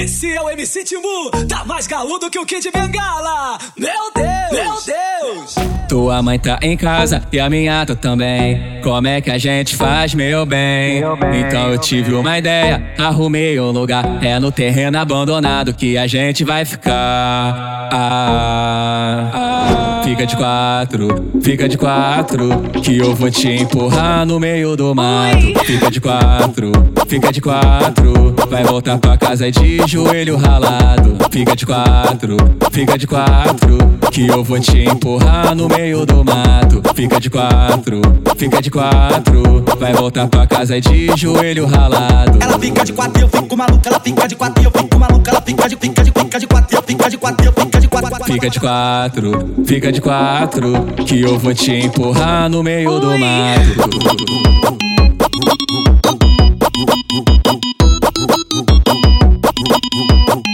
Esse é o MC Timbu, tá mais galudo que o Kid Bengala. Meu Deus, meu Deus. Tua mãe tá em casa e a minha tá também. Como é que a gente faz, meu bem? Então eu tive uma ideia, arrumei um lugar. É no terreno abandonado que a gente vai ficar. Ah, ah. Fica de quatro, fica de quatro, que eu vou te empurrar no meio do mato. Fica de quatro, fica de quatro, vai voltar pra casa de joelho ralado. Fica de quatro, fica de quatro, que eu vou te empurrar no meio do mato. Fica de quatro, fica de quatro, vai voltar pra casa de joelho ralado. Ela fica de quatro eu fico maluca, ela fica de quatro eu fico maluca, ela fica de fica de fica de quatro, eu fica de quatro, eu fica de quatro. Fica de quatro, fica de quatro, que eu vou te empurrar no meio do mato. Ooh, ooh.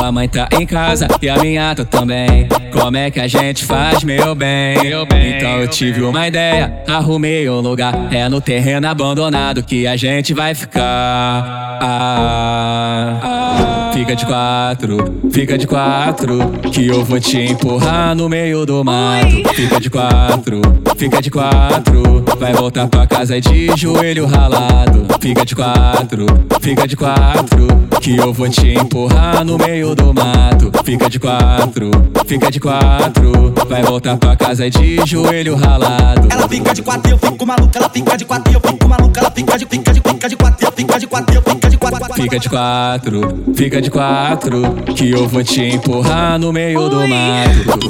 Tua mãe tá em casa e a minha tá também. Como é que a gente faz, meu bem? Então eu tive uma ideia, arrumei um lugar. É no terreno abandonado que a gente vai ficar. Ah, ah. Fica de quatro, fica de quatro, que eu vou te empurrar no meio do mato. Fica de quatro, fica de quatro, vai voltar pra casa de joelho ralado. Fica de quatro, fica de quatro, que eu vou te empurrar no meio do mato. Fica de quatro, fica de quatro, vai voltar pra casa de joelho ralado. Ela fica de quatro eu fico maluca, ela fica de quatro eu fico maluca, ela fica de fica de fica de quatro, eu fica de quatro, eu fica de quatro. Fica de quatro, fica de quatro, que eu vou te empurrar no meio do mato.